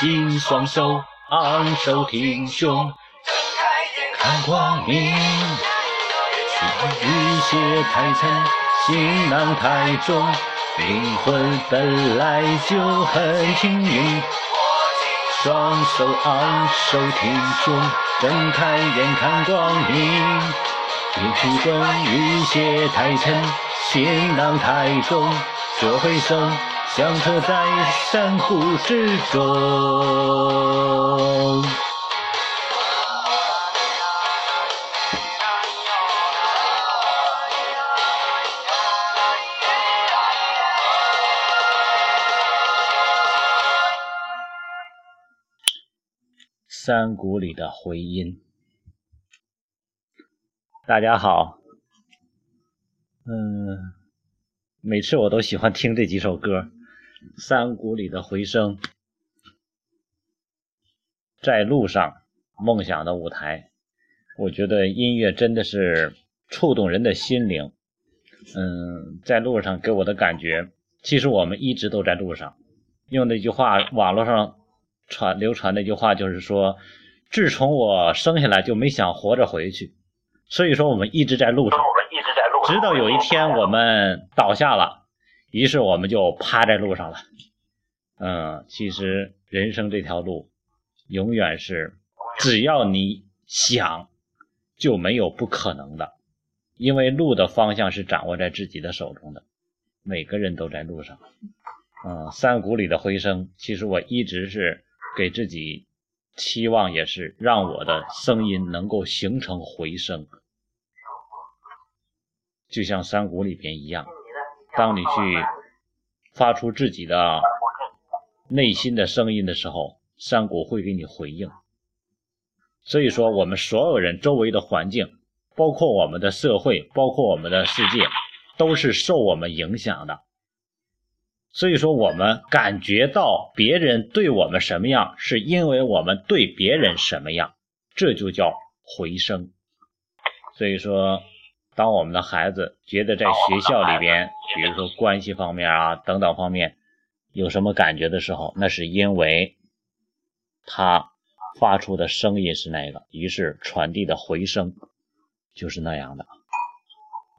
紧双手，昂首挺胸，睁开眼看光明。雨雪太沉，行囊太重，灵魂本来就很轻盈。双手昂首挺胸，睁开眼看光明。别疲困，雨鞋太沉，行囊太重，这回生响彻在山谷之中。山谷里的回音。大家好，嗯，每次我都喜欢听这几首歌，《山谷里的回声》、《在路上》、《梦想的舞台》，我觉得音乐真的是触动人的心灵。嗯，在路上给我的感觉，其实我们一直都在路上。用那句话，网络上传流传那句话就是说，自从我生下来就没想活着回去。所以说，我们一直在路上，直到有一天我们倒下了，于是我们就趴在路上了。嗯，其实人生这条路，永远是只要你想，就没有不可能的，因为路的方向是掌握在自己的手中的。每个人都在路上。嗯，山谷里的回声，其实我一直是给自己。期望也是让我的声音能够形成回声，就像山谷里边一样。当你去发出自己的内心的声音的时候，山谷会给你回应。所以说，我们所有人周围的环境，包括我们的社会，包括我们的世界，都是受我们影响的。所以说，我们感觉到别人对我们什么样，是因为我们对别人什么样，这就叫回声。所以说，当我们的孩子觉得在学校里边，比如说关系方面啊等等方面有什么感觉的时候，那是因为他发出的声音是那个，于是传递的回声就是那样的。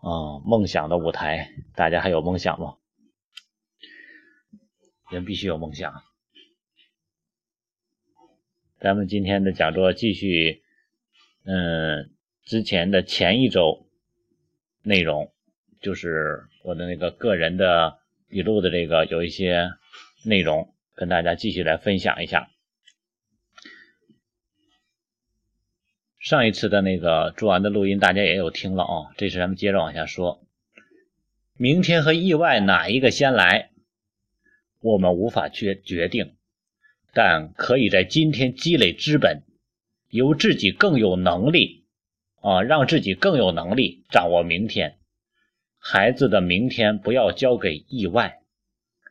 啊，梦想的舞台，大家还有梦想吗？人必须有梦想。咱们今天的讲座继续，嗯，之前的前一周内容，就是我的那个个人的笔录的这个有一些内容，跟大家继续来分享一下。上一次的那个做完的录音，大家也有听了啊。这次咱们接着往下说，明天和意外哪一个先来？我们无法决决定，但可以在今天积累资本，由自己更有能力啊，让自己更有能力掌握明天。孩子的明天不要交给意外。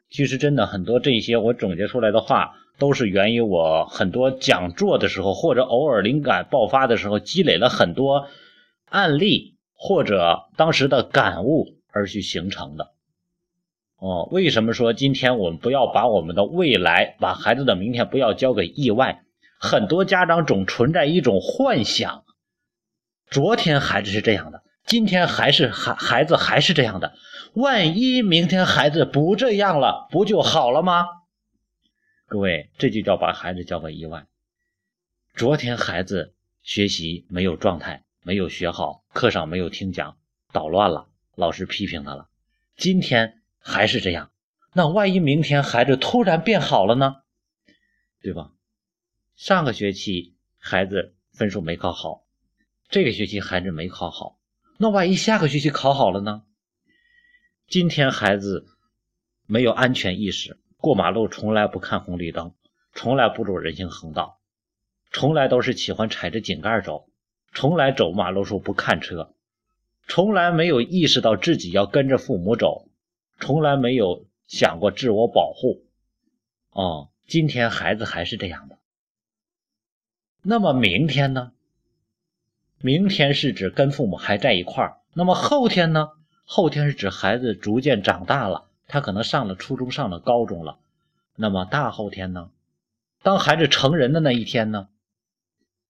其实真的很多这些我总结出来的话，都是源于我很多讲座的时候，或者偶尔灵感爆发的时候，积累了很多案例或者当时的感悟而去形成的。哦，为什么说今天我们不要把我们的未来，把孩子的明天不要交给意外？很多家长总存在一种幻想：昨天孩子是这样的，今天还是孩孩子还是这样的，万一明天孩子不这样了，不就好了吗？各位，这就叫把孩子交给意外。昨天孩子学习没有状态，没有学好，课上没有听讲，捣乱了，老师批评他了。今天。还是这样，那万一明天孩子突然变好了呢？对吧？上个学期孩子分数没考好，这个学期孩子没考好，那万一下个学期考好了呢？今天孩子没有安全意识，过马路从来不看红绿灯，从来不走人行横道，从来都是喜欢踩着井盖走，从来走马路时候不看车，从来没有意识到自己要跟着父母走。从来没有想过自我保护，哦，今天孩子还是这样的。那么明天呢？明天是指跟父母还在一块儿。那么后天呢？后天是指孩子逐渐长大了，他可能上了初中，上了高中了。那么大后天呢？当孩子成人的那一天呢？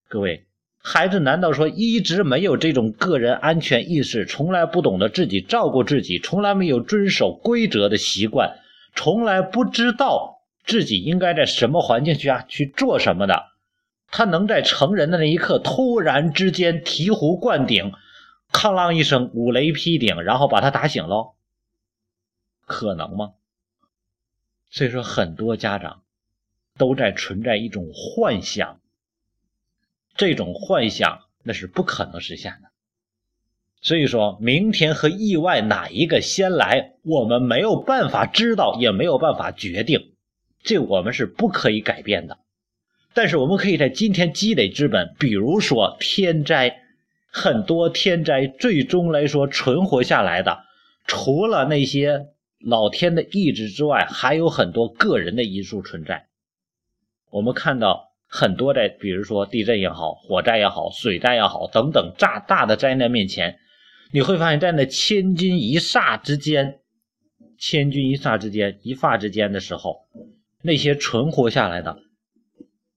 各位，孩子难道说一直没有这种个人安全意识，从来不懂得自己照顾自己，从来没有遵守规则的习惯，从来不知道自己应该在什么环境下去做什么的？他能在成人的那一刻突然之间醍醐灌顶，哐啷一声五雷劈顶，然后把他打醒喽？可能吗？所以说，很多家长都在存在一种幻想。这种幻想那是不可能实现的，所以说明天和意外哪一个先来，我们没有办法知道，也没有办法决定，这我们是不可以改变的。但是我们可以在今天积累资本，比如说天灾，很多天灾最终来说存活下来的，除了那些老天的意志之外，还有很多个人的因素存在。我们看到。很多在，比如说地震也好，火灾也好，水灾也好，等等炸大的灾难面前，你会发现在那千钧一发之间，千钧一发之间，一发之间的时候，那些存活下来的，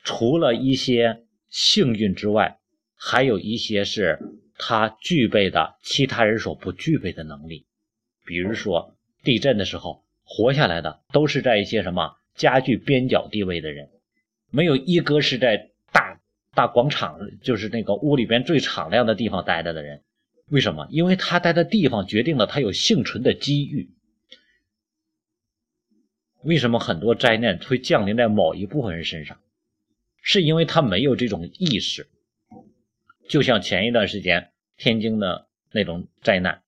除了一些幸运之外，还有一些是他具备的其他人所不具备的能力。比如说地震的时候，活下来的都是在一些什么家具边角地位的人。没有一个是在大大广场，就是那个屋里边最敞亮的地方待着的人。为什么？因为他待的地方决定了他有幸存的机遇。为什么很多灾难会降临在某一部分人身上？是因为他没有这种意识。就像前一段时间天津的那种灾难，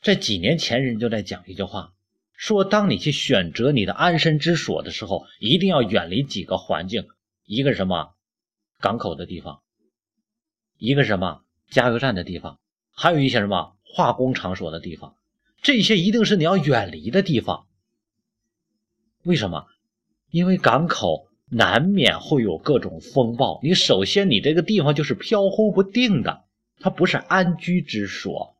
在几年前人就在讲一句话。说，当你去选择你的安身之所的时候，一定要远离几个环境。一个什么港口的地方，一个什么加油站的地方，还有一些什么化工场所的地方。这些一定是你要远离的地方。为什么？因为港口难免会有各种风暴。你首先，你这个地方就是飘忽不定的，它不是安居之所。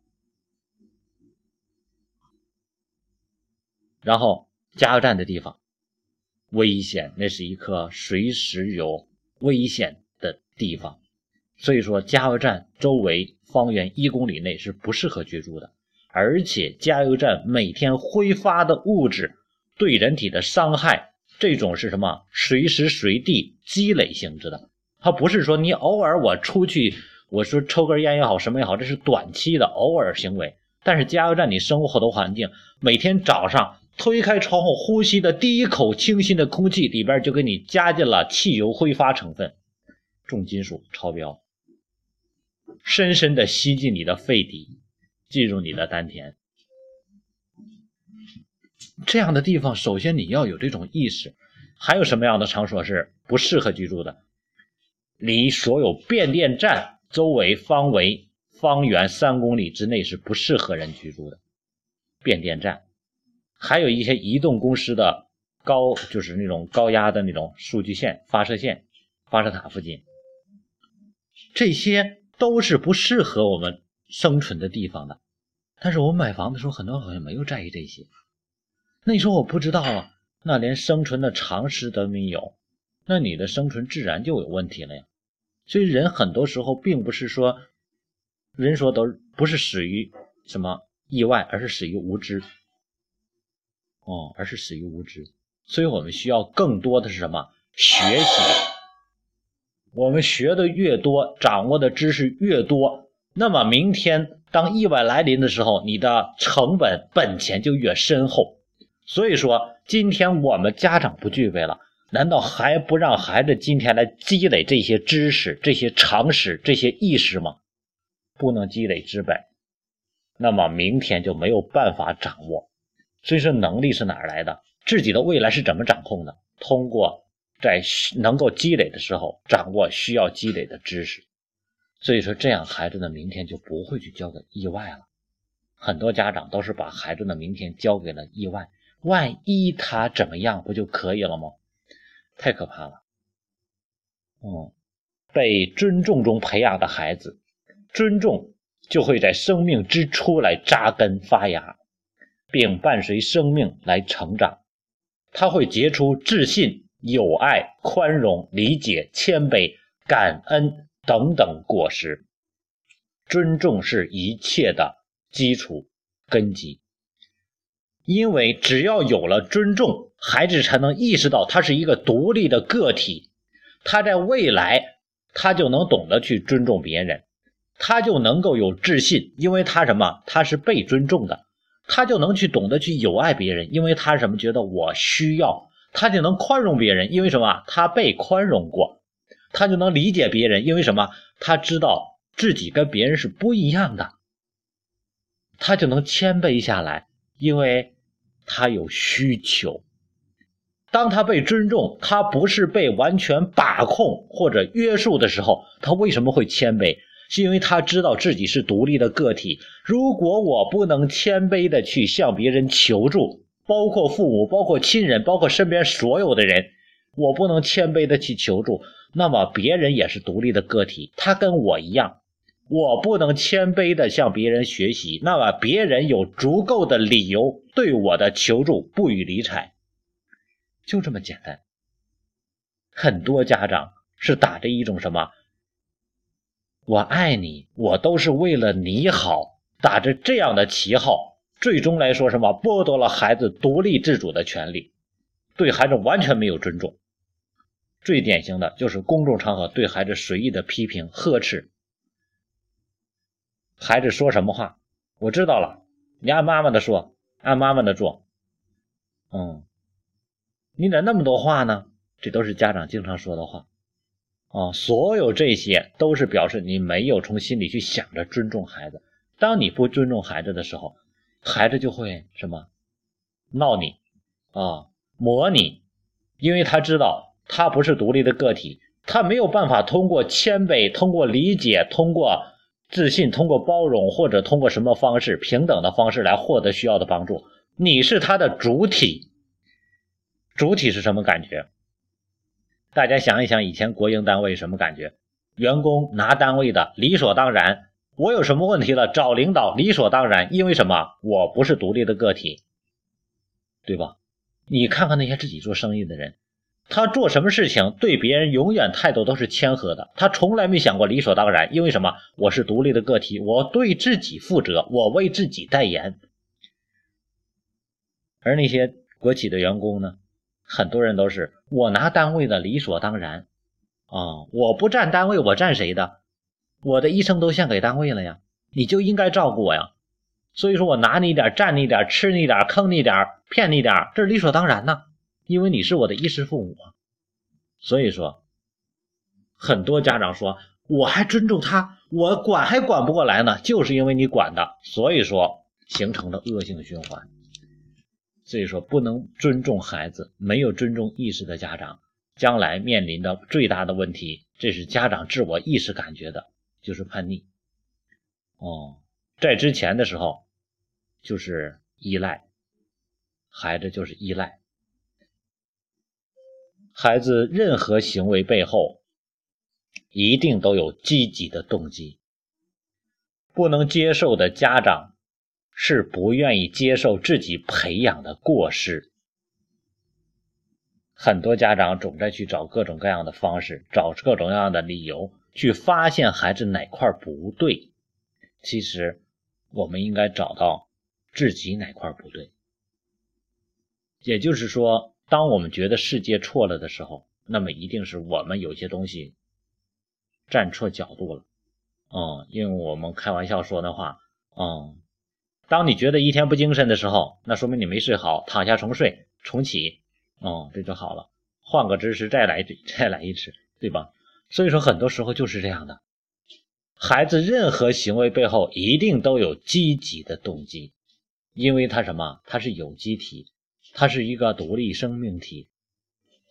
然后加油站的地方危险，那是一颗随时有危险的地方，所以说加油站周围方圆一公里内是不适合居住的。而且加油站每天挥发的物质对人体的伤害，这种是什么？随时随地积累性质的，它不是说你偶尔我出去，我说抽根烟也好，什么也好，这是短期的偶尔行为。但是加油站你生活的环境，每天早上。推开窗户，呼吸的第一口清新的空气里边就给你加进了汽油挥发成分，重金属超标，深深的吸进你的肺底，进入你的丹田。这样的地方，首先你要有这种意识。还有什么样的场所是不适合居住的？离所有变电站周围方围方圆三公里之内是不适合人居住的。变电站。还有一些移动公司的高，就是那种高压的那种数据线、发射线、发射塔附近，这些都是不适合我们生存的地方的。但是我买房的时候，很多人好像没有在意这些。那你说我不知道啊？那连生存的常识都没有，那你的生存自然就有问题了呀。所以人很多时候并不是说，人说都不是死于什么意外，而是死于无知。哦，而是死于无知，所以我们需要更多的是什么？学习。我们学的越多，掌握的知识越多，那么明天当意外来临的时候，你的成本本钱就越深厚。所以说，今天我们家长不具备了，难道还不让孩子今天来积累这些知识、这些常识、这些意识吗？不能积累资本，那么明天就没有办法掌握。所以说，能力是哪来的？自己的未来是怎么掌控的？通过在能够积累的时候，掌握需要积累的知识。所以说，这样孩子的明天就不会去交给意外了。很多家长都是把孩子的明天交给了意外，万一他怎么样，不就可以了吗？太可怕了。嗯，被尊重中培养的孩子，尊重就会在生命之初来扎根发芽。并伴随生命来成长，他会结出自信、友爱、宽容、理解、谦卑、感恩等等果实。尊重是一切的基础根基，因为只要有了尊重，孩子才能意识到他是一个独立的个体，他在未来他就能懂得去尊重别人。他就能够有自信，因为他什么？他是被尊重的，他就能去懂得去友爱别人，因为他什么？觉得我需要，他就能宽容别人，因为什么？他被宽容过，他就能理解别人，因为什么？他知道自己跟别人是不一样的，他就能谦卑下来，因为他有需求。当他被尊重，他不是被完全把控或者约束的时候，他为什么会谦卑？是因为他知道自己是独立的个体。如果我不能谦卑的去向别人求助，包括父母、包括亲人、包括身边所有的人，我不能谦卑的去求助，那么别人也是独立的个体，他跟我一样。我不能谦卑的向别人学习，那么别人有足够的理由对我的求助不予理睬，就这么简单。很多家长是打着一种什么？我爱你，我都是为了你好，打着这样的旗号，最终来说什么剥夺了孩子独立自主的权利，对孩子完全没有尊重。最典型的就是公众场合对孩子随意的批评呵斥，孩子说什么话，我知道了，你按妈妈的说，按妈妈的做。嗯，你咋那么多话呢？这都是家长经常说的话。啊，所有这些都是表示你没有从心里去想着尊重孩子。当你不尊重孩子的时候，孩子就会什么闹你啊，磨你，因为他知道他不是独立的个体，他没有办法通过谦卑、通过理解、通过自信、通过包容或者通过什么方式平等的方式来获得需要的帮助。你是他的主体，主体是什么感觉？大家想一想，以前国营单位什么感觉？员工拿单位的理所当然，我有什么问题了找领导理所当然，因为什么？我不是独立的个体，对吧？你看看那些自己做生意的人，他做什么事情对别人永远态度都是谦和的，他从来没想过理所当然，因为什么？我是独立的个体，我对自己负责，我为自己代言。而那些国企的员工呢？很多人都是我拿单位的理所当然啊！我不占单位，我占谁的？我的一生都献给单位了呀！你就应该照顾我呀！所以说我拿你一点，占你一点，吃你点，坑你点，骗你点，这是理所当然呐！因为你是我的衣食父母。所以说，很多家长说我还尊重他，我管还管不过来呢，就是因为你管的，所以说形成了恶性循环。所以说，不能尊重孩子，没有尊重意识的家长，将来面临的最大的问题，这是家长自我意识感觉的，就是叛逆。哦，在之前的时候，就是依赖，孩子就是依赖。孩子任何行为背后，一定都有积极的动机。不能接受的家长。是不愿意接受自己培养的过失，很多家长总在去找各种各样的方式，找各种各样的理由去发现孩子哪块不对。其实，我们应该找到自己哪块不对。也就是说，当我们觉得世界错了的时候，那么一定是我们有些东西站错角度了。嗯，用我们开玩笑说的话，嗯。当你觉得一天不精神的时候，那说明你没睡好，躺下重睡，重启，哦，这就好了。换个姿势再来，再来一次，对吧？所以说，很多时候就是这样的。孩子任何行为背后一定都有积极的动机，因为他什么？他是有机体，他是一个独立生命体，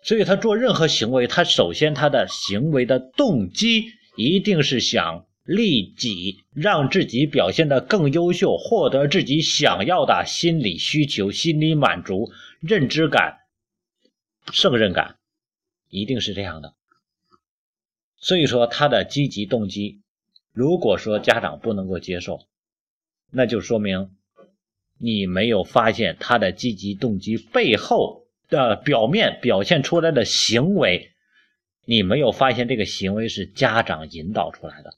所以他做任何行为，他首先他的行为的动机一定是想。利己，让自己表现得更优秀，获得自己想要的心理需求、心理满足、认知感、胜任感，一定是这样的。所以说，他的积极动机，如果说家长不能够接受，那就说明你没有发现他的积极动机背后的表面表现出来的行为，你没有发现这个行为是家长引导出来的。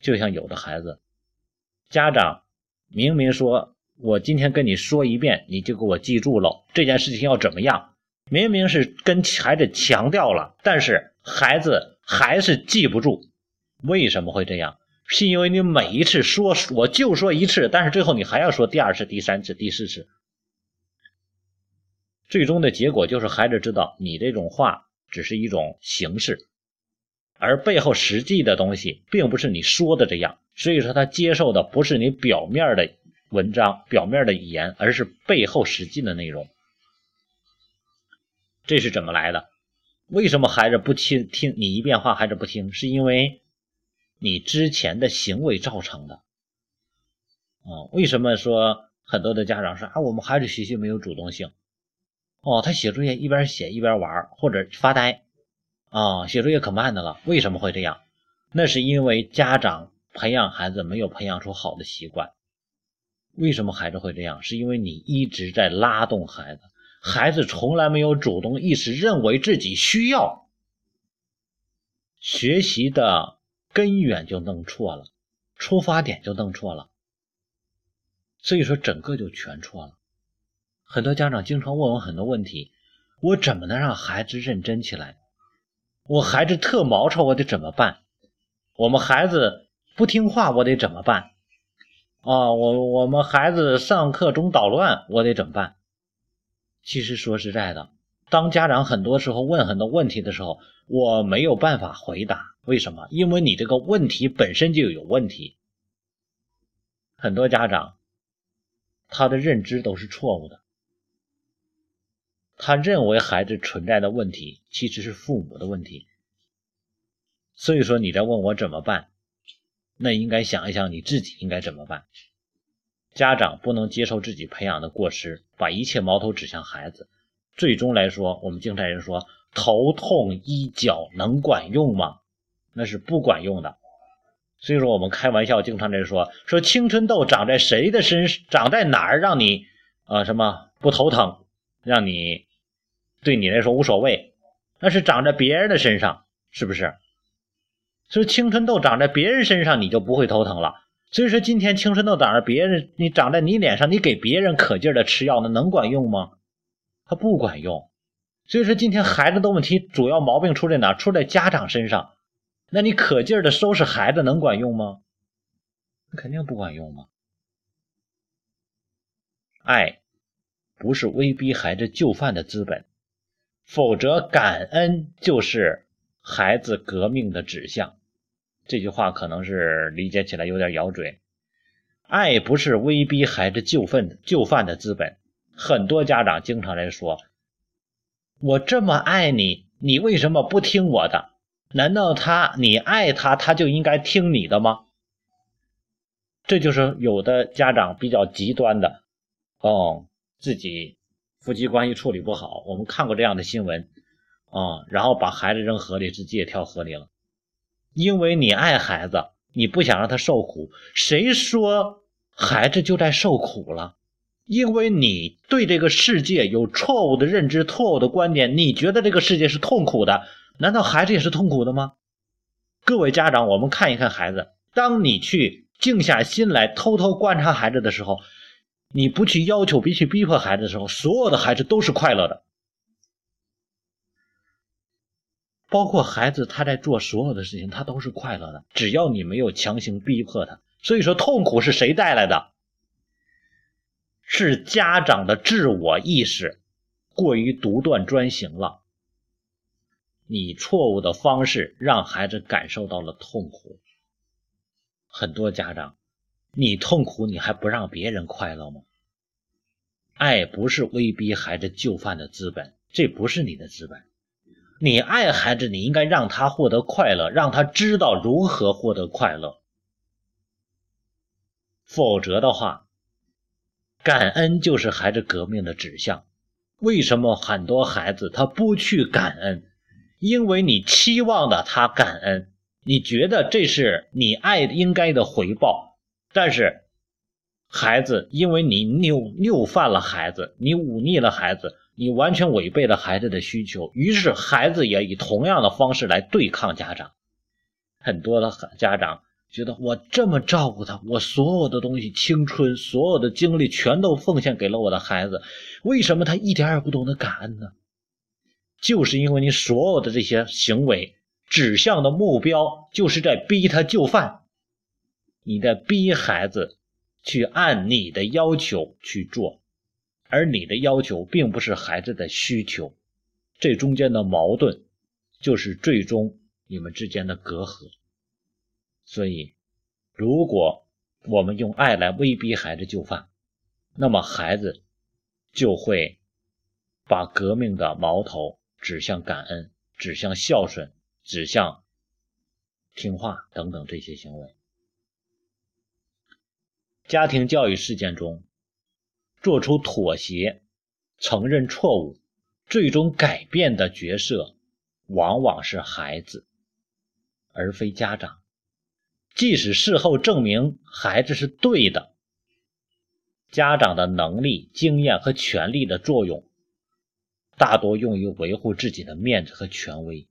就像有的孩子，家长明明说我今天跟你说一遍，你就给我记住了这件事情要怎么样，明明是跟孩子强调了，但是孩子还是记不住。为什么会这样？是因为你每一次说我就说一次，但是最后你还要说第二次、第三次、第四次，最终的结果就是孩子知道你这种话只是一种形式，而背后实际的东西并不是你说的这样，所以说他接受的不是你表面的文章、表面的语言，而是背后实际的内容。这是怎么来的？为什么孩子不听听你一遍话，孩子不听？是因为。你之前的行为造成的，啊，为什么说很多的家长说啊，我们孩子学习没有主动性？哦，他写作业一边写一边玩或者发呆，啊，写作业可慢的了。为什么会这样？那是因为家长培养孩子没有培养出好的习惯。为什么孩子会这样？是因为你一直在拉动孩子，孩子从来没有主动意识，认为自己需要学习的。根源就弄错了，出发点就弄错了，所以说整个就全错了。很多家长经常问我很多问题，我怎么能让孩子认真起来？我孩子特毛糙，我得怎么办？我们孩子不听话，我得怎么办？啊，我我们孩子上课总捣乱，我得怎么办？其实说实在的，当家长很多时候问很多问题的时候，我没有办法回答。为什么？因为你这个问题本身就有问题。很多家长他的认知都是错误的，他认为孩子存在的问题其实是父母的问题。所以说你在问我怎么办，那应该想一想你自己应该怎么办。家长不能接受自己培养的过失，把一切矛头指向孩子。最终来说，我们经常人说头痛医脚能管用吗？那是不管用的，所以说我们开玩笑经常在说说青春痘长在谁的身长在哪儿让你啊什么不头疼，让你对你来说无所谓，那是长在别人的身上，是不是？所以青春痘长在别人身上你就不会头疼了。所以说今天青春痘长在别人，你长在你脸上，你给别人可劲儿的吃药，那能管用吗？它不管用。所以说今天孩子的问题主要毛病出在哪？出在家长身上。那你可劲儿的收拾孩子能管用吗？肯定不管用嘛。爱不是威逼孩子就范的资本，否则感恩就是孩子革命的指向。这句话可能是理解起来有点咬嘴。爱不是威逼孩子就范就范的资本。很多家长经常来说：“我这么爱你，你为什么不听我的？”难道他你爱他，他就应该听你的吗？这就是有的家长比较极端的哦，自己夫妻关系处理不好，我们看过这样的新闻啊，然后把孩子扔河里，自己也跳河里了。因为你爱孩子，你不想让他受苦，谁说孩子就在受苦了？因为你对这个世界有错误的认知、错误的观点，你觉得这个世界是痛苦的。难道孩子也是痛苦的吗？各位家长，我们看一看孩子。当你去静下心来偷偷观察孩子的时候，你不去要求、不去逼迫孩子的时候，所有的孩子都是快乐的。包括孩子他在做所有的事情，他都是快乐的。只要你没有强行逼迫他。所以说，痛苦是谁带来的？是家长的自我意识过于独断专行了。你错误的方式让孩子感受到了痛苦。很多家长，你痛苦你还不让别人快乐吗？爱不是威逼孩子就范的资本，这不是你的资本。你爱孩子，你应该让他获得快乐，让他知道如何获得快乐。否则的话，感恩就是孩子革命的指向。为什么很多孩子他不去感恩？因为你期望的他感恩，你觉得这是你爱应该的回报，但是孩子因为你拗拗犯了孩子，你忤逆了孩子，你完全违背了孩子的需求，于是孩子也以同样的方式来对抗家长。很多的家长觉得，我这么照顾他，我所有的东西、青春、所有的精力全都奉献给了我的孩子，为什么他一点也不懂得感恩呢？就是因为你所有的这些行为指向的目标，就是在逼他就范，你在逼孩子去按你的要求去做。而你的要求并不是孩子的需求，这中间的矛盾就是最终你们之间的隔阂。所以，如果我们用爱来威逼孩子就范，那么孩子就会把革命的矛头指向感恩、指向孝顺、指向听话等等这些行为。家庭教育事件中。做出妥协、承认错误、最终改变的角色，往往是孩子，而非家长。即使事后证明孩子是对的，家长的能力、经验和权力的作用，大多用于维护自己的面子和权威。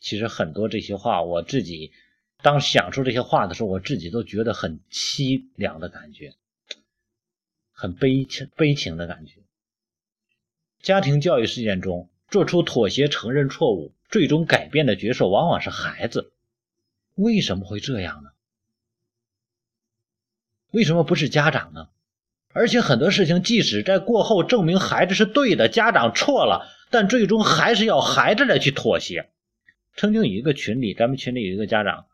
其实很多这些话，我自己当想出这些话的时候，我自己都觉得很凄凉的感觉。很悲情悲情的感觉。家庭教育事件中，做出妥协、承认错误、最终改变的角色往往是孩子。为什么会这样呢？为什么不是家长呢？而且很多事情，即使在过后证明孩子是对的，家长错了，但最终还是要孩子来去妥协。曾经有一个群里，咱们群里有一个家长，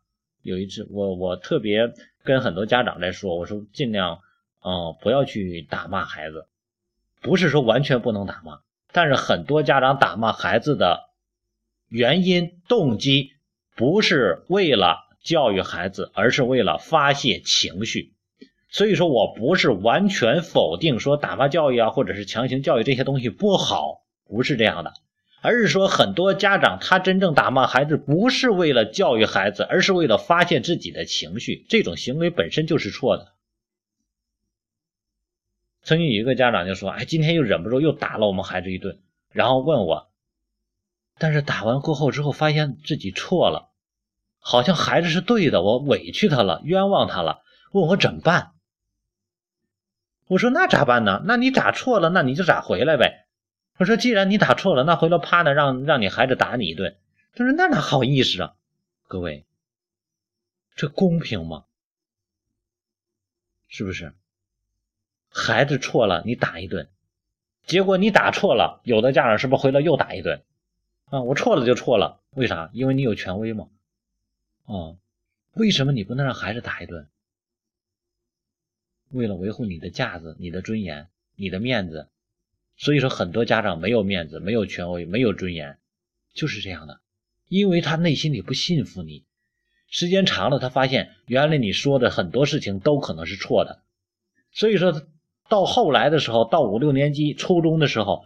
有一次我我特别跟很多家长在说，我说尽量。哦，不要去打骂孩子，不是说完全不能打骂，但是很多家长打骂孩子的原因、动机不是为了教育孩子，而是为了发泄情绪。所以说我不是完全否定说打骂教育啊，或者是强行教育这些东西不好，不是这样的，而是说很多家长他真正打骂孩子不是为了教育孩子，而是为了发泄自己的情绪，这种行为本身就是错的。曾经有一个家长就说：“哎，今天又忍不住又打了我们孩子一顿，然后问我，但是打完过后之后发现自己错了，好像孩子是对的，我委屈他了，冤枉他了，问我怎么办？我说那咋办呢？那你打错了，那你就咋回来呗。我说既然你打错了，那回头趴那让让你孩子打你一顿。他说那哪好意思啊？各位，这公平吗？是不是？”孩子错了，你打一顿，结果你打错了，有的家长是不是回来又打一顿？啊，我错了就错了，为啥？因为你有权威嘛。哦，为什么你不能让孩子打一顿？为了维护你的架子、你的尊严、你的面子。所以说，很多家长没有面子、没有权威、没有尊严，就是这样的，因为他内心里不信服你。时间长了，他发现原来你说的很多事情都可能是错的，所以说。到后来的时候，到五六年级、初中的时候，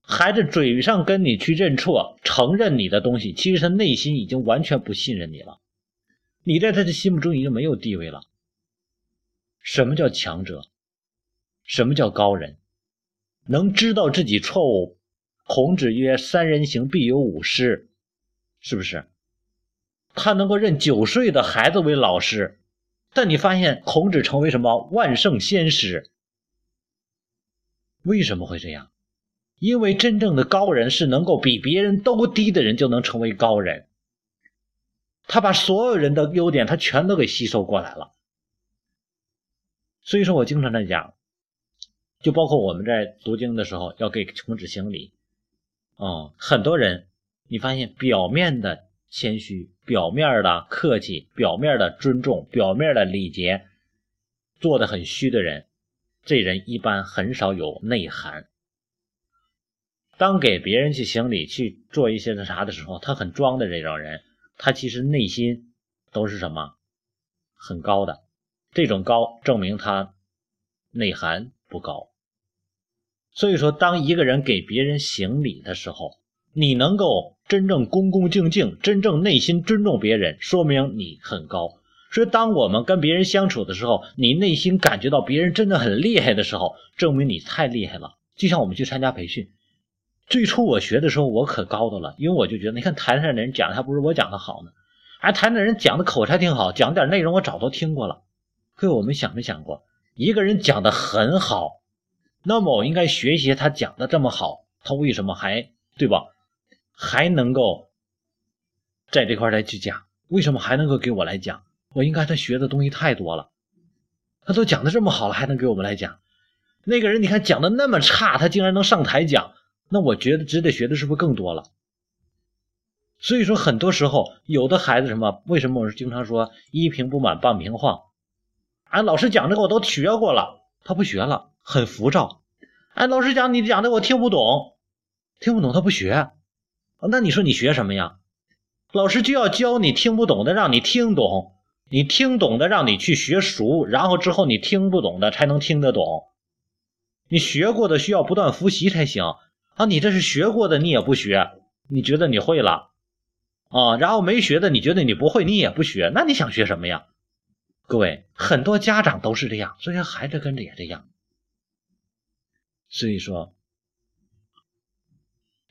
孩子嘴上跟你去认错、承认你的东西，其实他内心已经完全不信任你了。你在他的心目中已经没有地位了。什么叫强者？什么叫高人？能知道自己错误？孔子曰：“三人行，必有五师。”是不是？他能够认九岁的孩子为老师，但你发现孔子成为什么万圣先师？为什么会这样？因为真正的高人是能够比别人都低的人就能成为高人。他把所有人的优点，他全都给吸收过来了。所以说我经常在讲，就包括我们在读经的时候要给孔子行礼。哦，很多人你发现表面的谦虚、表面的客气、表面的尊重、表面的礼节，做的很虚的人。这人一般很少有内涵。当给别人去行礼、去做一些那啥的时候，他很装的这种人，他其实内心都是什么？很高的。这种高证明他内涵不高。所以说，当一个人给别人行礼的时候，你能够真正恭恭敬敬、真正内心尊重别人，说明你很高。所以，当我们跟别人相处的时候，你内心感觉到别人真的很厉害的时候，证明你太厉害了。就像我们去参加培训，最初我学的时候，我可高的了，因为我就觉得，你看台上的人讲的还不如我讲的好呢。哎，台上的人讲的口才挺好，讲点内容我早都听过了。各位，我们想没想过，一个人讲的很好，那么我应该学习他讲的这么好，他为什么还对吧？还能够在这块来去讲？为什么还能够给我来讲？我应该他学的东西太多了，他都讲的这么好了，还能给我们来讲？那个人你看讲的那么差，他竟然能上台讲，那我觉得值得学的是不是更多了？所以说，很多时候有的孩子什么？为什么我是经常说一瓶不满半瓶晃？俺老师讲这个我都学过了，他不学了，很浮躁。哎，老师讲你讲的我听不懂，听不懂他不学，那你说你学什么呀？老师就要教你听不懂的，让你听懂；你听懂的，让你去学熟，然后之后你听不懂的才能听得懂。你学过的需要不断复习才行啊！你这是学过的，你也不学，你觉得你会了啊？然后没学的，你觉得你不会，你也不学，那你想学什么呀？各位，很多家长都是这样，所以孩子跟着也这样。所以说，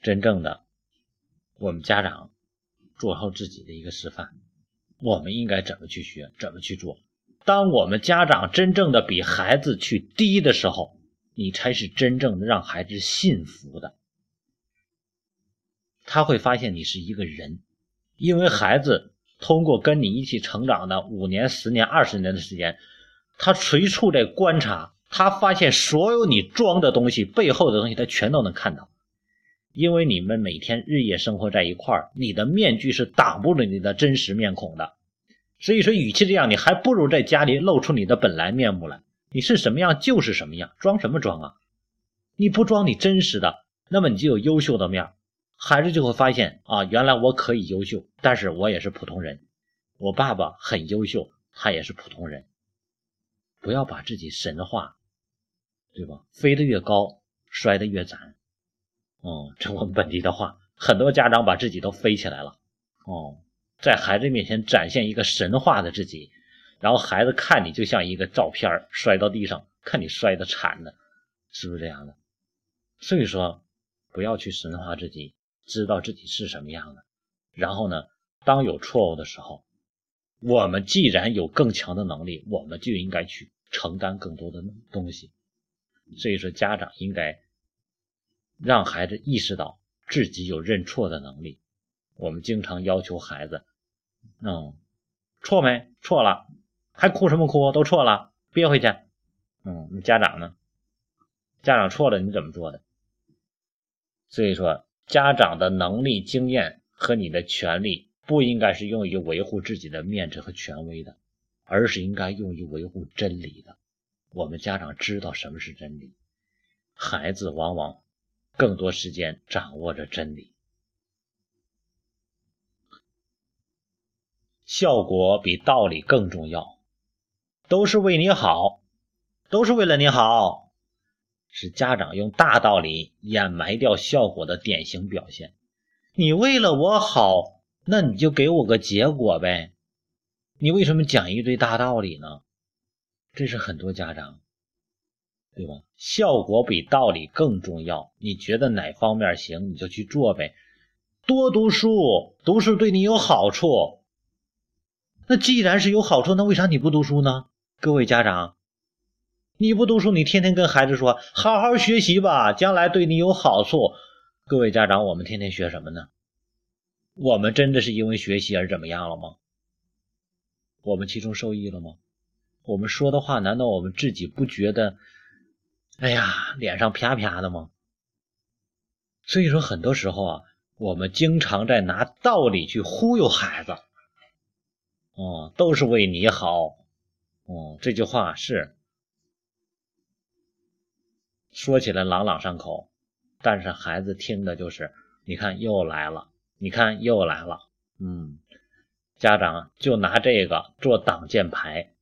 真正的我们家长。做好自己的一个示范，我们应该怎么去学，怎么去做？当我们家长真正的比孩子去低的时候，你才是真正的让孩子信服的。他会发现你是一个人，因为孩子通过跟你一起成长的五年、十年、二十年的时间，他随处在观察，他发现所有你装的东西背后的东西，他全都能看到。因为你们每天日夜生活在一块儿，你的面具是挡不住你的真实面孔的。所以说，与其这样，你还不如在家里露出你的本来面目来。你是什么样就是什么样，装什么装啊？你不装你真实的，那么你就有优秀的面孩子就会发现啊，原来我可以优秀，但是我也是普通人。我爸爸很优秀，他也是普通人。不要把自己神化，对吧？飞得越高，摔得越惨。哦，这我们本地的话，很多家长把自己都飞起来了。哦，在孩子面前展现一个神话的自己，然后孩子看你就像一个照片摔到地上，看你摔的惨的，是不是这样的？所以说，不要去神化自己，知道自己是什么样的。然后呢，当有错误的时候，我们既然有更强的能力，我们就应该去承担更多的东西。所以说，家长应该。让孩子意识到自己有认错的能力。我们经常要求孩子：“嗯，错没？错了，还哭什么哭？都错了，憋回去。”嗯，你家长呢？家长错了，你怎么做的？所以说，家长的能力、经验和你的权利，不应该是用于维护自己的面子和权威的，而是应该用于维护真理的。我们家长知道什么是真理，孩子往往。更多时间掌握着真理，效果比道理更重要，都是为你好，都是为了你好，是家长用大道理掩埋掉效果的典型表现。你为了我好，那你就给我个结果呗，你为什么讲一堆大道理呢？这是很多家长。对吧？效果比道理更重要。你觉得哪方面行，你就去做呗。多读书，读书对你有好处。那既然是有好处，那为啥你不读书呢？各位家长，你不读书，你天天跟孩子说好好学习吧，将来对你有好处。各位家长，我们天天学什么呢？我们真的是因为学习而怎么样了吗？我们其中受益了吗？我们说的话，难道我们自己不觉得？哎呀，脸上啪啪的吗？所以说，很多时候啊，我们经常在拿道理去忽悠孩子。哦，都是为你好。哦，这句话是说起来朗朗上口，但是孩子听的就是，你看又来了，你看又来了。嗯，家长就拿这个做挡箭牌。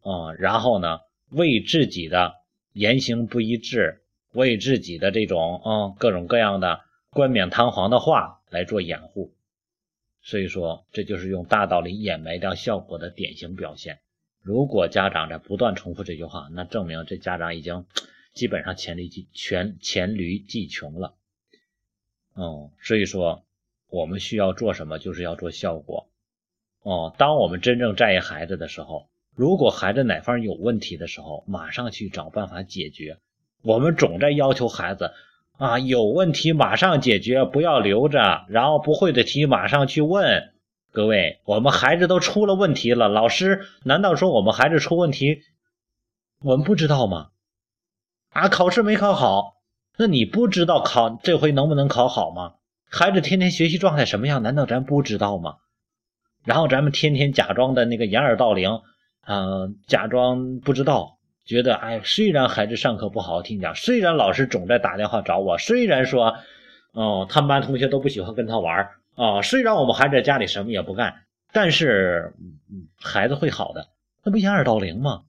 啊，然后呢，为自己的。言行不一致，为自己的这种嗯各种各样的冠冕堂皇的话来做掩护，所以说这就是用大道理掩埋掉效果的典型表现。如果家长在不断重复这句话，那证明这家长已经基本上黔驴技全黔驴技穷了。哦，所以说我们需要做什么，就是要做效果。哦，当我们真正在意孩子的时候，如果孩子哪方有问题的时候，马上去找办法解决。我们总在要求孩子啊，有问题马上解决，不要留着，然后不会的题马上去问。各位，我们孩子都出了问题了，老师难道说我们孩子出问题，我们不知道吗？啊，考试没考好，那你不知道考这回能不能考好吗？孩子天天学习状态什么样，难道咱不知道吗？然后咱们天天假装的那个掩耳盗铃，嗯，假装不知道，觉得哎，虽然孩子上课不好好听讲，虽然老师总在打电话找我，虽然说，哦，他们班同学都不喜欢跟他玩啊，虽然我们还在家里什么也不干，但是孩子会好的，那不掩耳盗铃吗？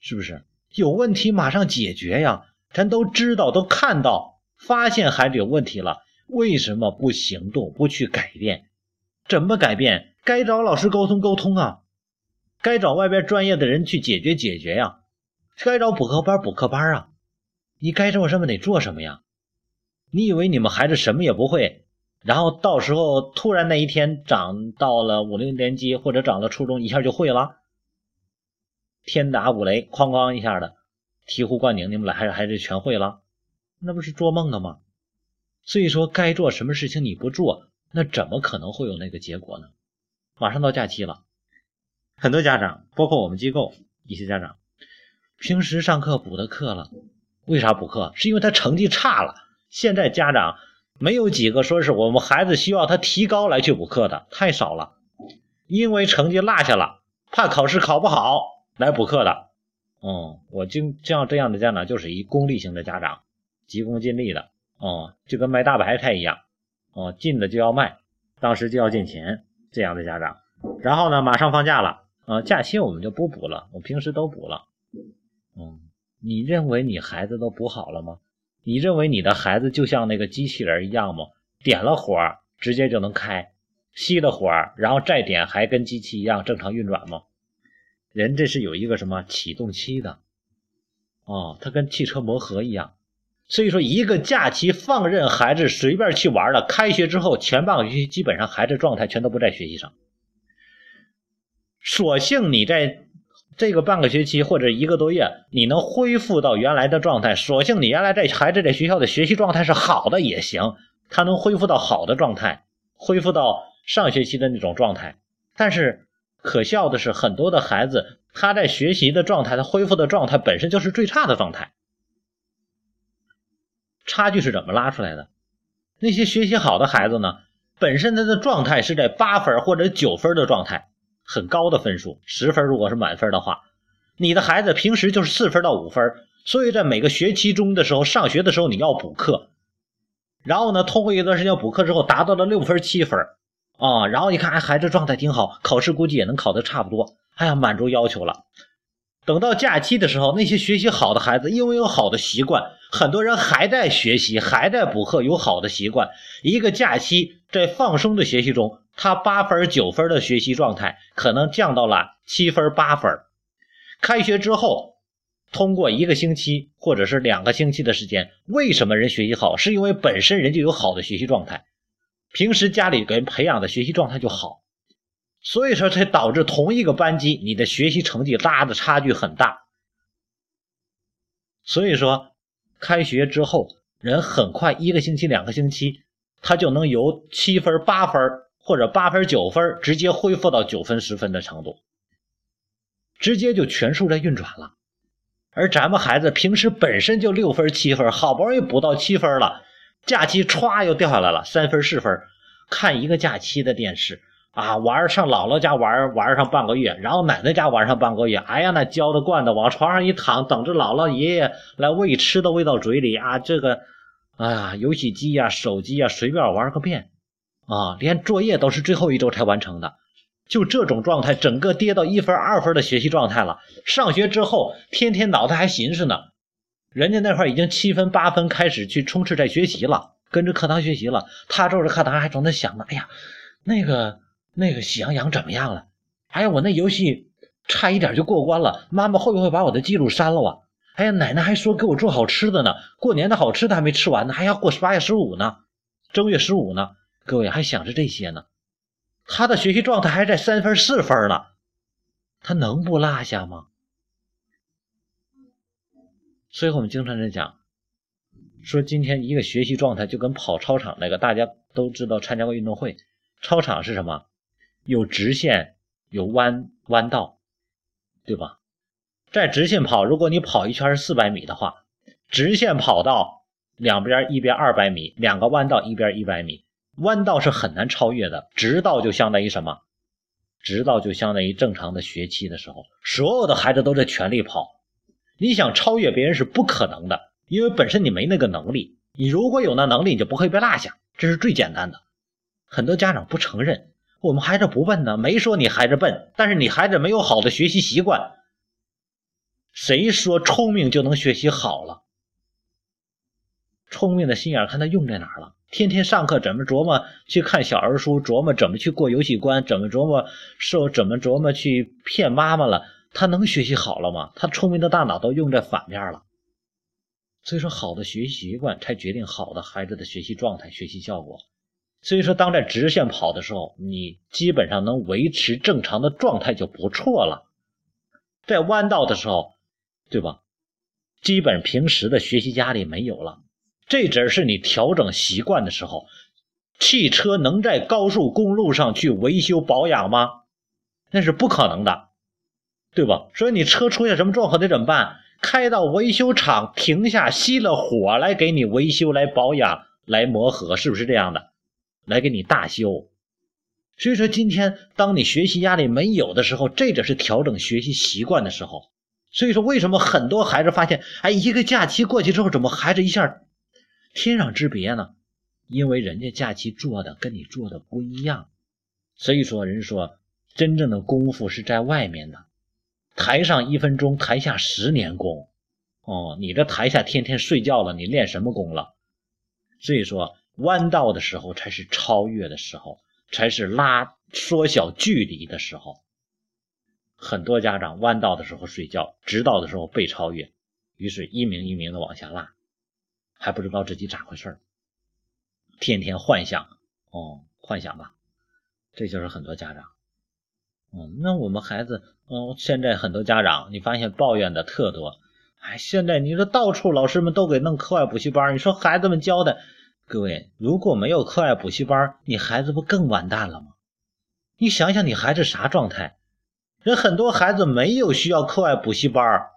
是不是？有问题马上解决呀！咱都知道，都看到，发现孩子有问题了，为什么不行动，不去改变？怎么改变？该找老师沟通沟通啊，该找外边专业的人去解决解决呀，该找补课班补课班啊，你该做什么得做什么呀？你以为你们孩子什么也不会，然后到时候突然那一天长到了五六年级或者长了初中，一下就会了？天打五雷，哐哐一下的，醍醐灌顶，你们俩还是还是全会了？那不是做梦的吗？所以说，该做什么事情你不做。那怎么可能会有那个结果呢？马上到假期了，很多家长，包括我们机构一些家长，平时上课补的课了，为啥补课？是因为他成绩差了。现在家长没有几个说是我们孩子需要他提高来去补课的，太少了。因为成绩落下了，怕考试考不好来补课的。嗯，我就像这样的家长就是一功利型的家长，急功近利的。哦，就跟卖大白菜一样。哦，进的就要卖，当时就要进钱，这样的家长，然后呢，马上放假了，啊，假期我们就不补了，我平时都补了。嗯，你认为你孩子都补好了吗？你认为你的孩子就像那个机器人一样吗？点了火直接就能开，熄了火然后再点还跟机器一样正常运转吗？人这是有一个什么启动期的，哦，它跟汽车磨合一样。所以说，一个假期放任孩子随便去玩了，开学之后前半个学期基本上孩子状态全都不在学习上。所幸你在这个半个学期或者一个多月，你能恢复到原来的状态。所幸你原来在孩子在学校的学习状态是好的也行，他能恢复到好的状态，恢复到上学期的那种状态。但是可笑的是，很多的孩子他在学习的状态，他恢复的状态本身就是最差的状态。差距是怎么拉出来的？那些学习好的孩子呢？本身他的状态是在八分或者九分的状态，很高的分数。十分如果是满分的话，你的孩子平时就是四分到五分，所以在每个学期中的时候，上学的时候你要补课，然后呢，通过一段时间补课之后，达到了六分七分啊，然后一看，哎，孩子状态挺好，考试估计也能考得差不多，哎呀，满足要求了。等到假期的时候，那些学习好的孩子，因为有好的习惯，很多人还在学习，还在补课，有好的习惯。一个假期在放松的学习中，他八分、九分的学习状态可能降到了七分、八分。开学之后，通过一个星期或者是两个星期的时间，为什么人学习好？是因为本身人就有好的学习状态，平时家里给人培养的学习状态就好。所以说，才导致同一个班级，你的学习成绩拉的差距很大。所以说，开学之后，人很快一个星期、两个星期，他就能由七分、八分或者八分、九分，直接恢复到九分、十分的程度，直接就全数在运转了。而咱们孩子平时本身就六分、七分，好不容易补到七分了，假期歘又掉下来了三分、四分，看一个假期的电视。啊，玩上姥姥家玩玩上半个月，然后奶奶家玩上半个月，哎呀，那娇的惯的，往床上一躺，等着姥姥爷爷来喂吃的喂到嘴里啊，这个，哎呀，游戏机呀、手机呀，随便玩个遍，啊，连作业都是最后一周才完成的，就这种状态，整个跌到一分二分的学习状态了。上学之后，天天脑袋还寻思呢，人家那块已经七分八分开始去冲刺在学习了，跟着课堂学习了，他坐着课堂还总在想呢，哎呀，那个。那个喜羊羊怎么样了？哎呀，我那游戏差一点就过关了，妈妈会不会把我的记录删了啊？哎呀，奶奶还说给我做好吃的呢，过年的好吃的还没吃完呢，还要过八月十五呢，正月十五呢。各位还想着这些呢，他的学习状态还在三分四分呢，他能不落下吗？所以我们经常在讲，说今天一个学习状态就跟跑操场那个，大家都知道参加过运动会，操场是什么？有直线，有弯弯道，对吧？在直线跑，如果你跑一圈是四百米的话，直线跑道两边一边二百米，两个弯道一边一百米。弯道是很难超越的，直道就相当于什么？直道就相当于正常的学期的时候，所有的孩子都在全力跑。你想超越别人是不可能的，因为本身你没那个能力。你如果有那能力，你就不会被落下，这是最简单的。很多家长不承认，我们孩子不笨呢，没说你孩子笨，但是你孩子没有好的学习习惯。谁说聪明就能学习好了？聪明的心眼看他用在哪儿了。天天上课怎么琢磨去看小儿书，琢磨怎么去过游戏关，怎么琢磨受怎么琢磨去骗妈妈了？他能学习好了吗？他聪明的大脑都用在反面了。所以说，好的学习习惯才决定好的孩子的学习状态、学习效果。所以说，当在直线跑的时候，你基本上能维持正常的状态就不错了。在弯道的时候，对吧？基本平时的学习压力没有了。这只是你调整习惯的时候。汽车能在高速公路上去维修保养吗？那是不可能的，对吧？所以你车出现什么状况得怎么办？开到维修厂停下，熄了火来给你维修、来保养、来磨合，是不是这样的？来给你大修。所以说，今天当你学习压力没有的时候，这就是调整学习习惯的时候。所以说，为什么很多孩子发现，哎，一个假期过去之后，怎么孩子一下？天壤之别呢，因为人家假期做的跟你做的不一样，所以说人说真正的功夫是在外面的，台上一分钟，台下十年功。哦，你这台下天天睡觉了，你练什么功了？所以说弯道的时候才是超越的时候，才是拉缩小距离的时候。很多家长弯道的时候睡觉，直道的时候被超越，于是一名一名的往下拉。还不知道自己咋回事天天幻想哦，幻想吧，这就是很多家长。嗯，那我们孩子，嗯，现在很多家长，你发现抱怨的特多。哎，现在你说到处老师们都给弄课外补习班，你说孩子们教的，各位如果没有课外补习班，你孩子不更完蛋了吗？你想想你孩子啥状态？人很多孩子没有需要课外补习班。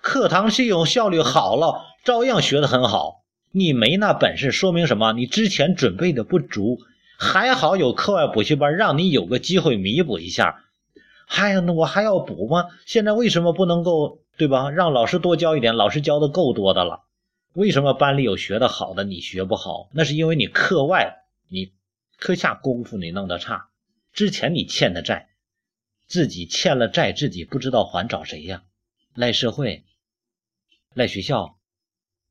课堂费用效率好了，照样学得很好。你没那本事，说明什么？你之前准备的不足。还好有课外补习班，让你有个机会弥补一下。哎呀，那我还要补吗？现在为什么不能够，对吧？让老师多教一点，老师教的够多的了。为什么班里有学得好的，你学不好？那是因为你课外，你课下功夫你弄得差。之前你欠的债，自己欠了债，自己不知道还，找谁呀？赖社会。赖学校，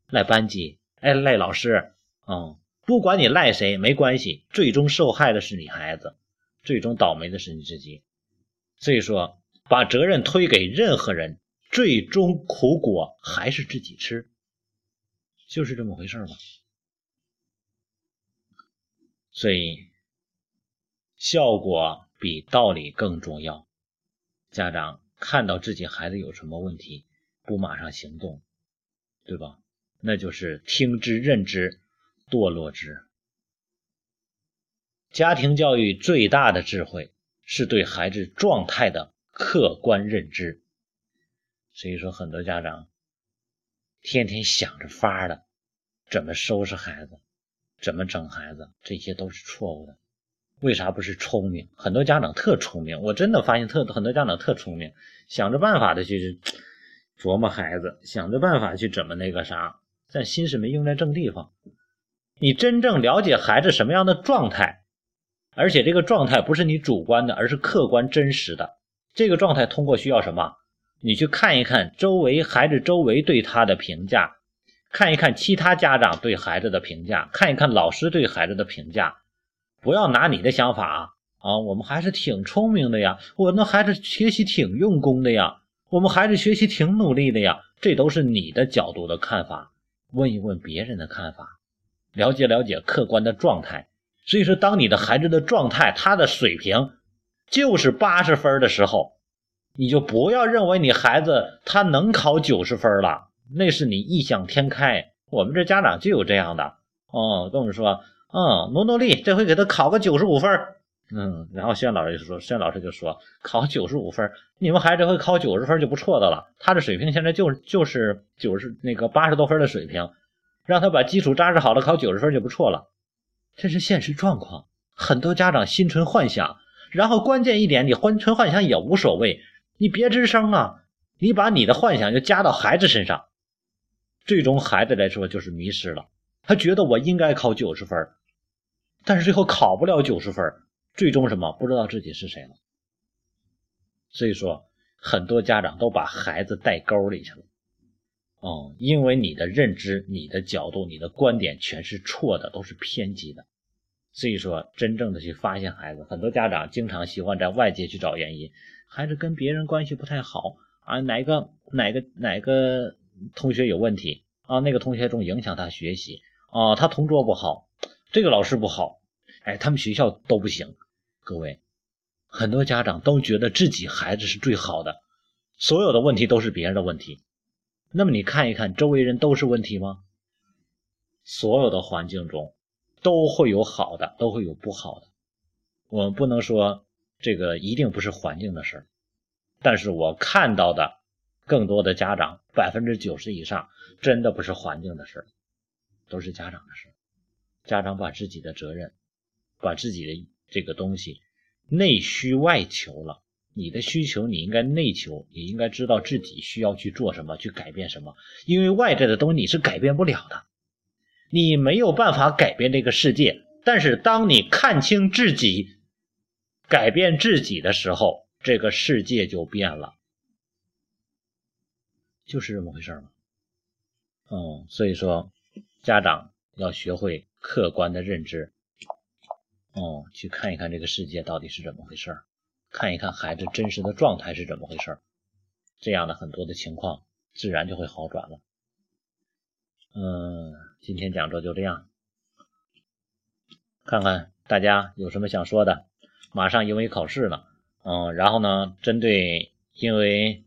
赖班级，哎，赖老师，嗯，不管你赖谁没关系，最终受害的是你孩子，最终倒霉的是你自己。所以说，把责任推给任何人，最终苦果还是自己吃，就是这么回事嘛。所以，效果比道理更重要。家长看到自己孩子有什么问题，不马上行动。对吧？那就是听之任之，堕落之。家庭教育最大的智慧是对孩子状态的客观认知。所以说，很多家长天天想着法儿的怎么收拾孩子，怎么整孩子，这些都是错误的。为啥不是聪明？很多家长特聪明，我真的发现特很多家长特聪明，想着办法的去。琢磨孩子，想着办法去怎么那个啥，但心是没用在正地方。你真正了解孩子什么样的状态，而且这个状态不是你主观的，而是客观真实的。这个状态通过需要什么？你去看一看周围孩子周围对他的评价，看一看其他家长对孩子的评价，看一看老师对孩子的评价。不要拿你的想法啊，啊我们还是挺聪明的呀，我那孩子学习挺用功的呀。我们孩子学习挺努力的呀。这都是你的角度的看法，问一问别人的看法，了解了解客观的状态。所以说，当你的孩子的状态，他的水平就是八十分的时候，你就不要认为你孩子他能考九十分了，那是你异想天开。我们这家长就有这样的哦，跟我们说，嗯，努努力，这回给他考个九十五分。嗯，然后轩老师就说，轩老师就说，考九十五分，你们孩子会考九十分就不错的了。他的水平现在就就是九十那个八十多分的水平，让他把基础扎实好了，考九十分就不错了。这是现实状况，很多家长心存幻想，然后关键一点，你心存幻想也无所谓，你别吱声啊，你把你的幻想就加到孩子身上，最终孩子来说就是迷失了，他觉得我应该考九十分，但是最后考不了九十分。最终什么不知道自己是谁了，所以说很多家长都把孩子带沟里去了，哦，因为你的认知、你的角度、你的观点全是错的，都是偏激的。所以说，真正的去发现孩子，很多家长经常喜欢在外界去找原因，孩子跟别人关系不太好啊，哪个哪个哪个同学有问题啊，那个同学总影响他学习啊，他同桌不好，这个老师不好，哎，他们学校都不行。各位，很多家长都觉得自己孩子是最好的，所有的问题都是别人的问题。那么你看一看，周围人都是问题吗？所有的环境中都会有好的，都会有不好的。我们不能说这个一定不是环境的事，但是我看到的更多的家长，百分之九十以上真的不是环境的事，都是家长的事。家长把自己的责任，把自己的。这个东西内需外求了，你的需求你应该内求，你应该知道自己需要去做什么，去改变什么。因为外在的东西你是改变不了的，你没有办法改变这个世界。但是当你看清自己，改变自己的时候，这个世界就变了，就是这么回事嘛。嗯，所以说家长要学会客观的认知。哦，去看一看这个世界到底是怎么回事看一看孩子真实的状态是怎么回事这样的很多的情况自然就会好转了。嗯，今天讲座就这样，看看大家有什么想说的。马上英语考试了，嗯，然后呢，针对因为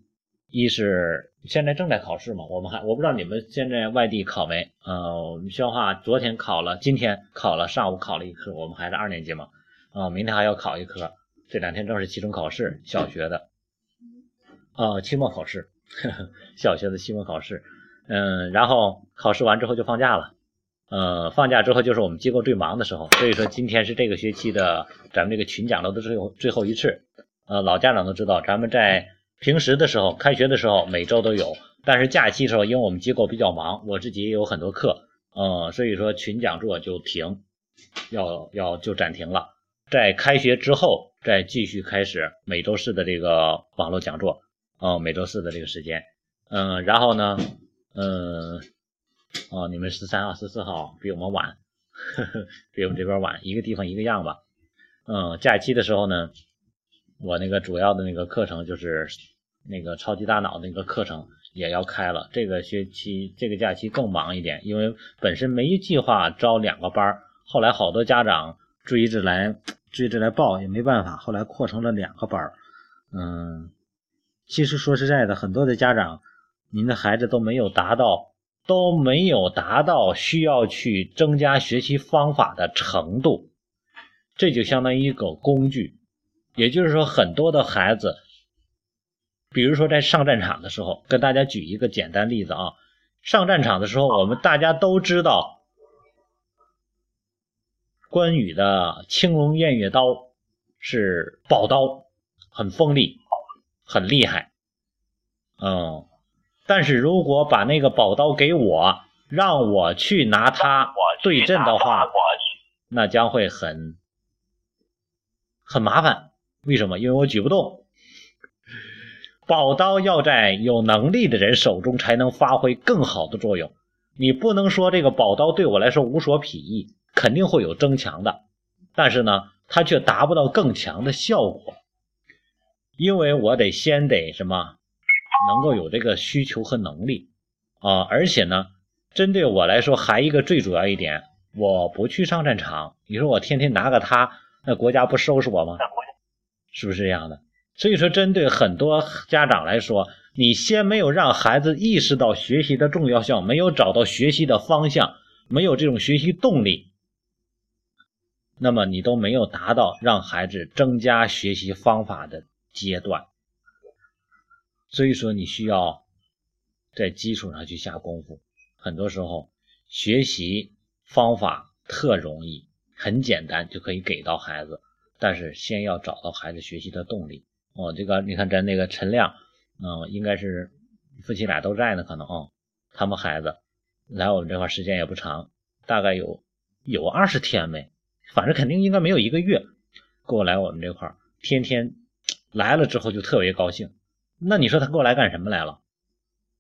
一是。现在正在考试嘛？我们还我不知道你们现在外地考没？呃，我们消化昨天考了，今天考了，上午考了一科。我们还是二年级嘛，啊，明天还要考一科。这两天正是期中考试，小学的，啊，期末考试，呵 呵小学的期末考试。嗯，然后考试完之后就放假了，呃，放假之后就是我们机构最忙的时候。所以说今天是这个学期的咱们这个群讲楼的最后最后一次。呃，老家长都知道，咱们在。平时的时候，开学的时候每周都有，但是假期的时候，因为我们机构比较忙，我自己也有很多课，嗯，所以说群讲座就停，要要就暂停了。在开学之后再继续开始每周四的这个网络讲座，嗯，每周四的这个时间，嗯，然后呢，嗯，哦，你们十三号、十四号比我们晚，呵呵，比我们这边晚，一个地方一个样吧，嗯，假期的时候呢。我那个主要的那个课程就是那个超级大脑那个课程也要开了，这个学期这个假期更忙一点，因为本身没计划招两个班后来好多家长追着来追着来报也没办法，后来扩成了两个班嗯，其实说实在的，很多的家长，您的孩子都没有达到都没有达到需要去增加学习方法的程度，这就相当于一个工具。也就是说，很多的孩子，比如说在上战场的时候，跟大家举一个简单例子啊。上战场的时候，我们大家都知道，关羽的青龙偃月刀是宝刀，很锋利，很厉害。嗯，但是如果把那个宝刀给我，让我去拿它对阵的话，那将会很很麻烦。为什么？因为我举不动。宝刀要在有能力的人手中才能发挥更好的作用。你不能说这个宝刀对我来说无所裨益，肯定会有增强的，但是呢，它却达不到更强的效果。因为我得先得什么能够有这个需求和能力啊。而且呢，针对我来说，还一个最主要一点，我不去上战场，你说我天天拿个它，那国家不收拾我吗？是不是这样的？所以说，针对很多家长来说，你先没有让孩子意识到学习的重要性，没有找到学习的方向，没有这种学习动力，那么你都没有达到让孩子增加学习方法的阶段。所以说，你需要在基础上去下功夫。很多时候，学习方法特容易，很简单就可以给到孩子，但是先要找到孩子学习的动力。哦，这个你看，咱那个陈亮，嗯，应该是夫妻俩都在呢，可能啊，他们孩子来我们这块时间也不长，大概有有二十天没，反正肯定应该没有一个月，过来我们这块儿天天来了之后就特别高兴。那你说他过来干什么来了？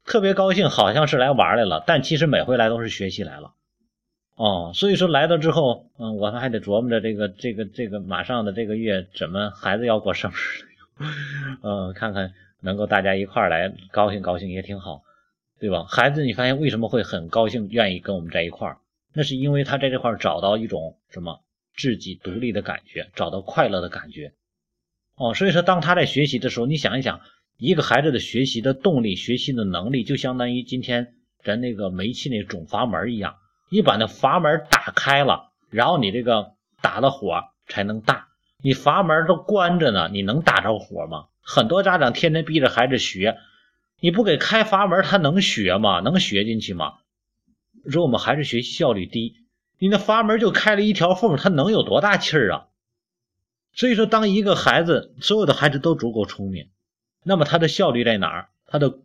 特别高兴，好像是来玩来了，但其实每回来都是学习来了。哦，所以说来到之后，嗯，我们还得琢磨着这个这个这个马上的这个月怎么孩子要过生日。嗯，看看能够大家一块儿来高兴高兴也挺好，对吧？孩子，你发现为什么会很高兴，愿意跟我们在一块儿？那是因为他在这块儿找到一种什么自己独立的感觉，找到快乐的感觉。哦，所以说当他在学习的时候，你想一想，一个孩子的学习的动力、学习的能力，就相当于今天咱那个煤气那总阀门一样，你把那阀门打开了，然后你这个打的火才能大。你阀门都关着呢，你能打着火吗？很多家长天天逼着孩子学，你不给开阀门，他能学吗？能学进去吗？说我们孩子学习效率低，你那阀门就开了一条缝，他能有多大气儿啊？所以说，当一个孩子，所有的孩子都足够聪明，那么他的效率在哪儿？他的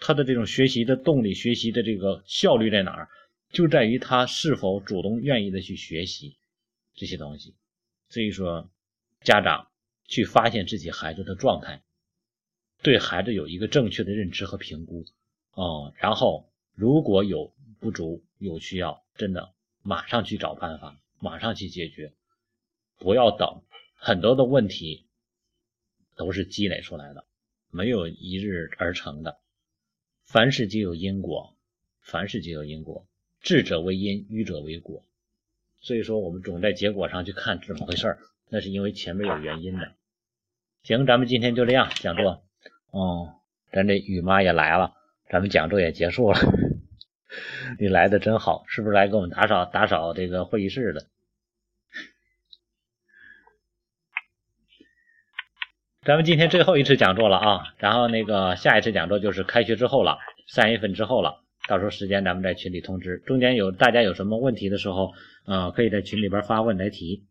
他的这种学习的动力、学习的这个效率在哪儿？就在于他是否主动愿意的去学习这些东西。所以说。家长去发现自己孩子的状态，对孩子有一个正确的认知和评估，啊，然后如果有不足、有需要，真的马上去找办法，马上去解决，不要等。很多的问题都是积累出来的，没有一日而成的。凡事皆有因果，凡事皆有因果，智者为因，愚者为果。所以说，我们总在结果上去看怎么回事儿。那是因为前面有原因的。行，咱们今天就这样讲座。哦，咱这雨妈也来了，咱们讲座也结束了。你来的真好，是不是来给我们打扫打扫这个会议室的？咱们今天最后一次讲座了啊，然后那个下一次讲座就是开学之后了，三月份之后了，到时候时间咱们在群里通知。中间有大家有什么问题的时候，呃，可以在群里边发问来提。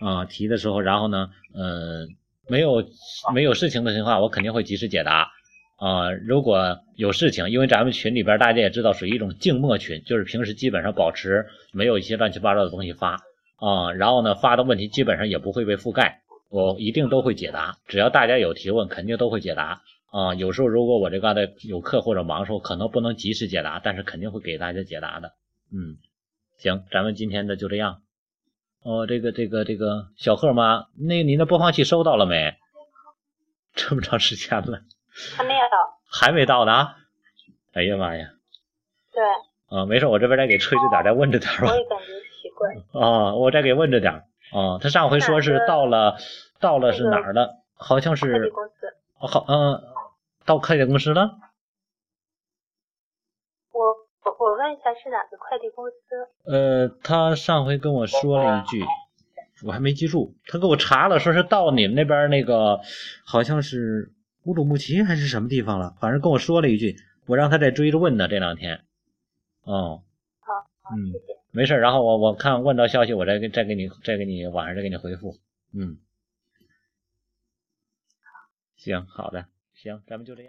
啊，提的时候，然后呢，呃，没有没有事情的情况，我肯定会及时解答。啊，如果有事情，因为咱们群里边大家也知道，属于一种静默群，就是平时基本上保持没有一些乱七八糟的东西发。啊，然后呢，发的问题基本上也不会被覆盖，我一定都会解答。只要大家有提问，肯定都会解答。啊，有时候如果我这嘎达有课或者忙的时候，可能不能及时解答，但是肯定会给大家解答的。嗯，行，咱们今天的就这样。哦，这个这个这个小贺妈，那您的播放器收到了没？这么长时间了，还没有到，还没到呢。哎呀妈呀！对。啊，没事，我这边再给吹着点，再问着点吧。我也感觉奇怪。啊，我再给问着点。啊，他上回说是到了，到了是哪儿了？好像是。公司。哦，好，嗯，到快递公司了我。我问一下是哪个快递公司？呃，他上回跟我说了一句，我还没记住。他给我查了，说是到你们那边那个，好像是乌鲁木齐还是什么地方了，反正跟我说了一句。我让他再追着问呢，这两天。哦，好，嗯。没事，然后我我看问到消息，我再给再给你再给你晚上再给你回复。嗯，行，好的，行，咱们就这样。